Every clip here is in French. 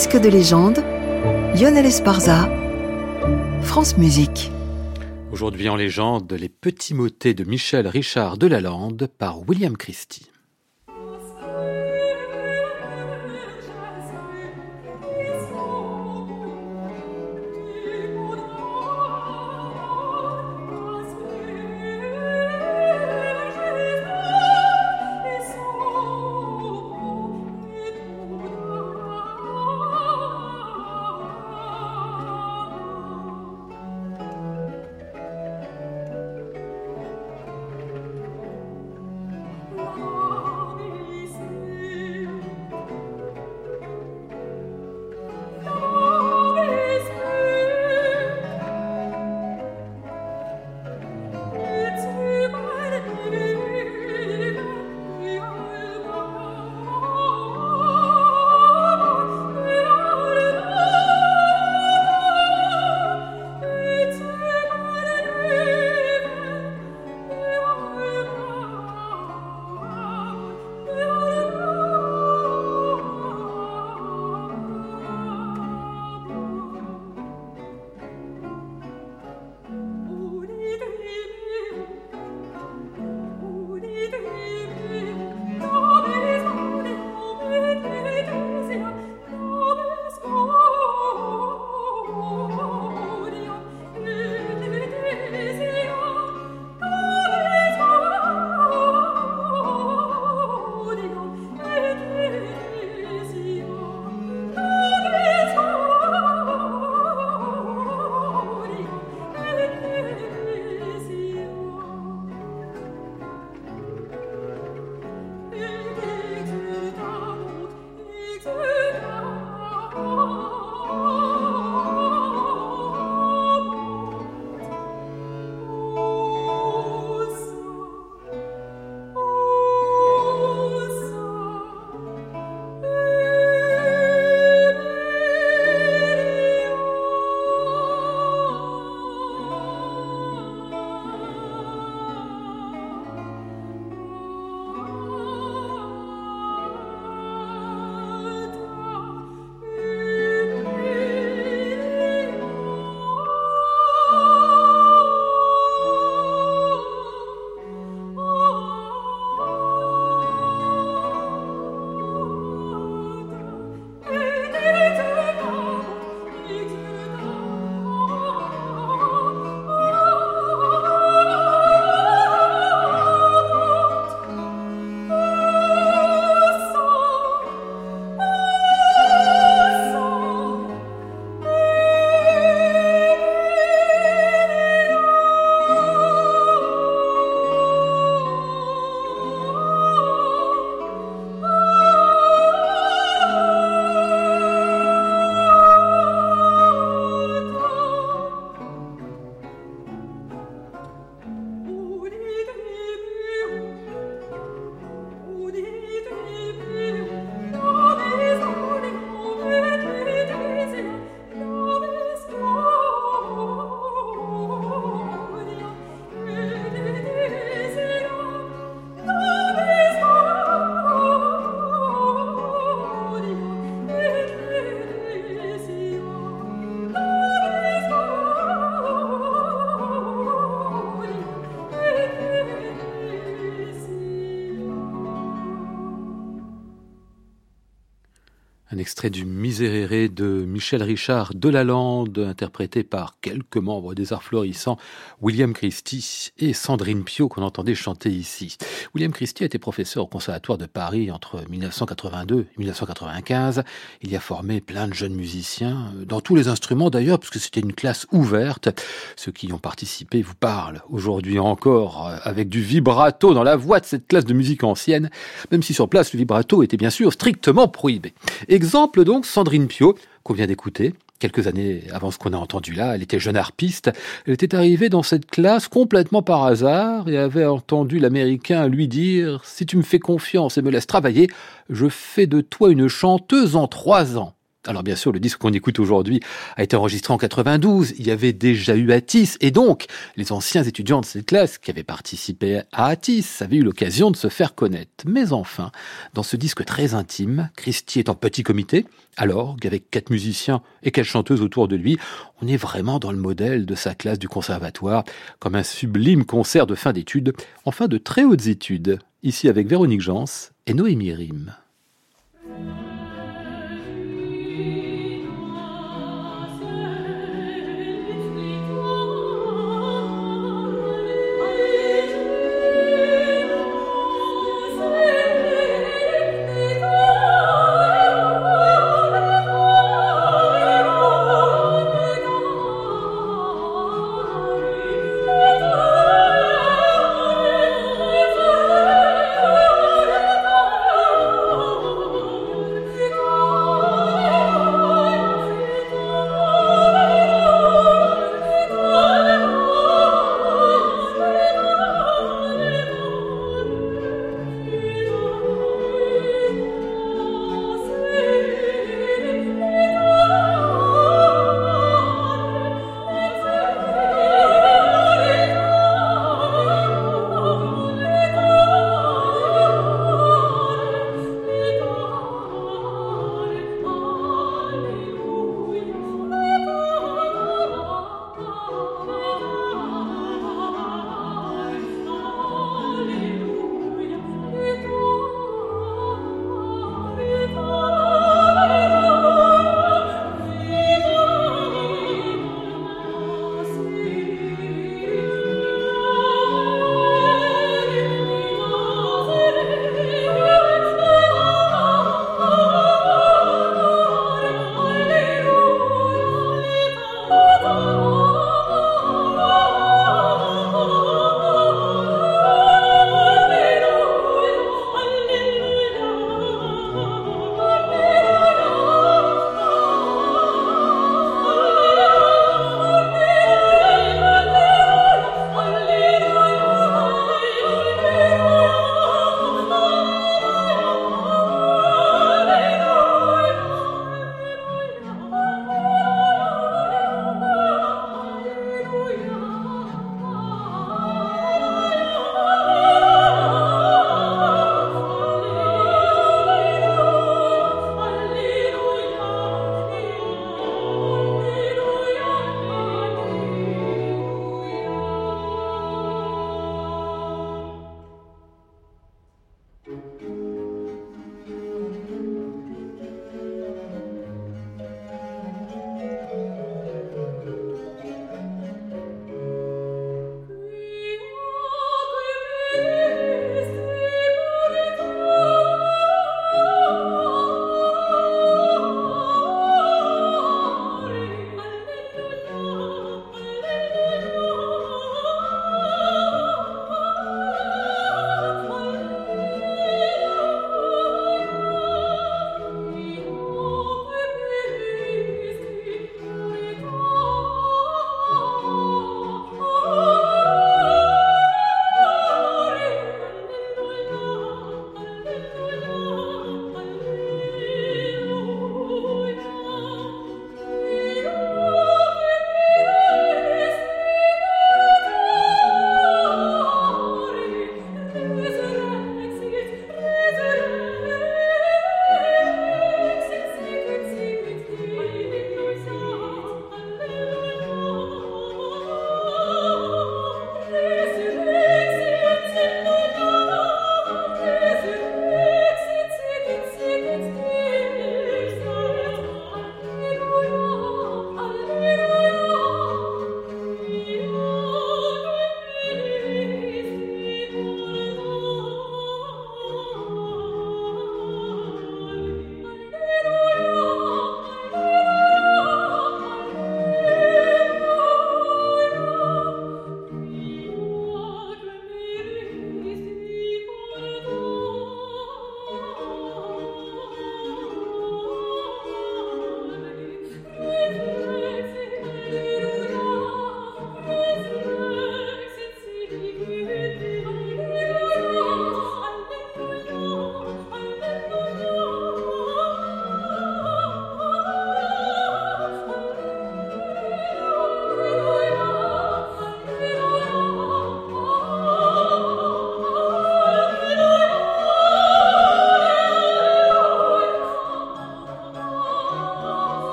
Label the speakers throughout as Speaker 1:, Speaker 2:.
Speaker 1: Disque de légende, Lionel Esparza, France Musique.
Speaker 2: Aujourd'hui en légende, les petits motets de Michel Richard Delalande par William Christie. you. Un extrait du Miserere de Michel Richard de Lalande, interprété par quelques membres des Arts Florissants, William Christie et Sandrine Pio, qu'on entendait chanter ici. William Christie a été professeur au Conservatoire de Paris entre 1982 et 1995. Il y a formé plein de jeunes musiciens, dans tous les instruments d'ailleurs, puisque c'était une classe ouverte. Ceux qui y ont participé vous parlent aujourd'hui encore avec du vibrato dans la voix de cette classe de musique ancienne, même si sur place le vibrato était bien sûr strictement prohibé. Exemple donc Sandrine Pio, qu'on vient d'écouter. Quelques années avant ce qu'on a entendu là, elle était jeune harpiste. Elle était arrivée dans cette classe complètement par hasard et avait entendu l'Américain lui dire ⁇ Si tu me fais confiance et me laisses travailler, je fais de toi une chanteuse en trois ans ⁇
Speaker 3: Alors bien sûr, le disque qu'on écoute aujourd'hui a été enregistré en 92. Il y avait déjà eu Atis, et donc les anciens étudiants de cette classe qui avaient participé à Atis avaient eu l'occasion de se faire connaître. Mais enfin, dans ce disque très intime, Christy est en petit comité, à l'orgue, avec quatre musiciens et quatre chanteuses autour de lui. On est vraiment dans le modèle de sa classe du conservatoire, comme un sublime concert de fin d'études, enfin de très hautes études. Ici avec Véronique Jans et Noémie Rime.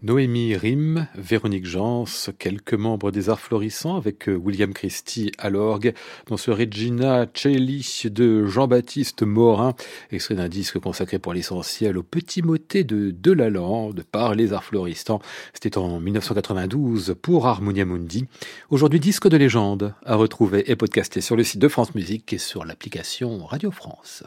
Speaker 3: Noémie Rim, Véronique Jans, quelques membres des Arts Florissants avec euh, William Christie à l'orgue, dans ce Regina Celi de Jean-Baptiste Morin, extrait d'un disque consacré pour l'essentiel au petit motet de Delalande par les Arts Florissants. C'était en 1992 pour Harmonia Mundi. Aujourd'hui, disque de légende à retrouver et podcasté sur le site de France Musique et sur l'application Radio France.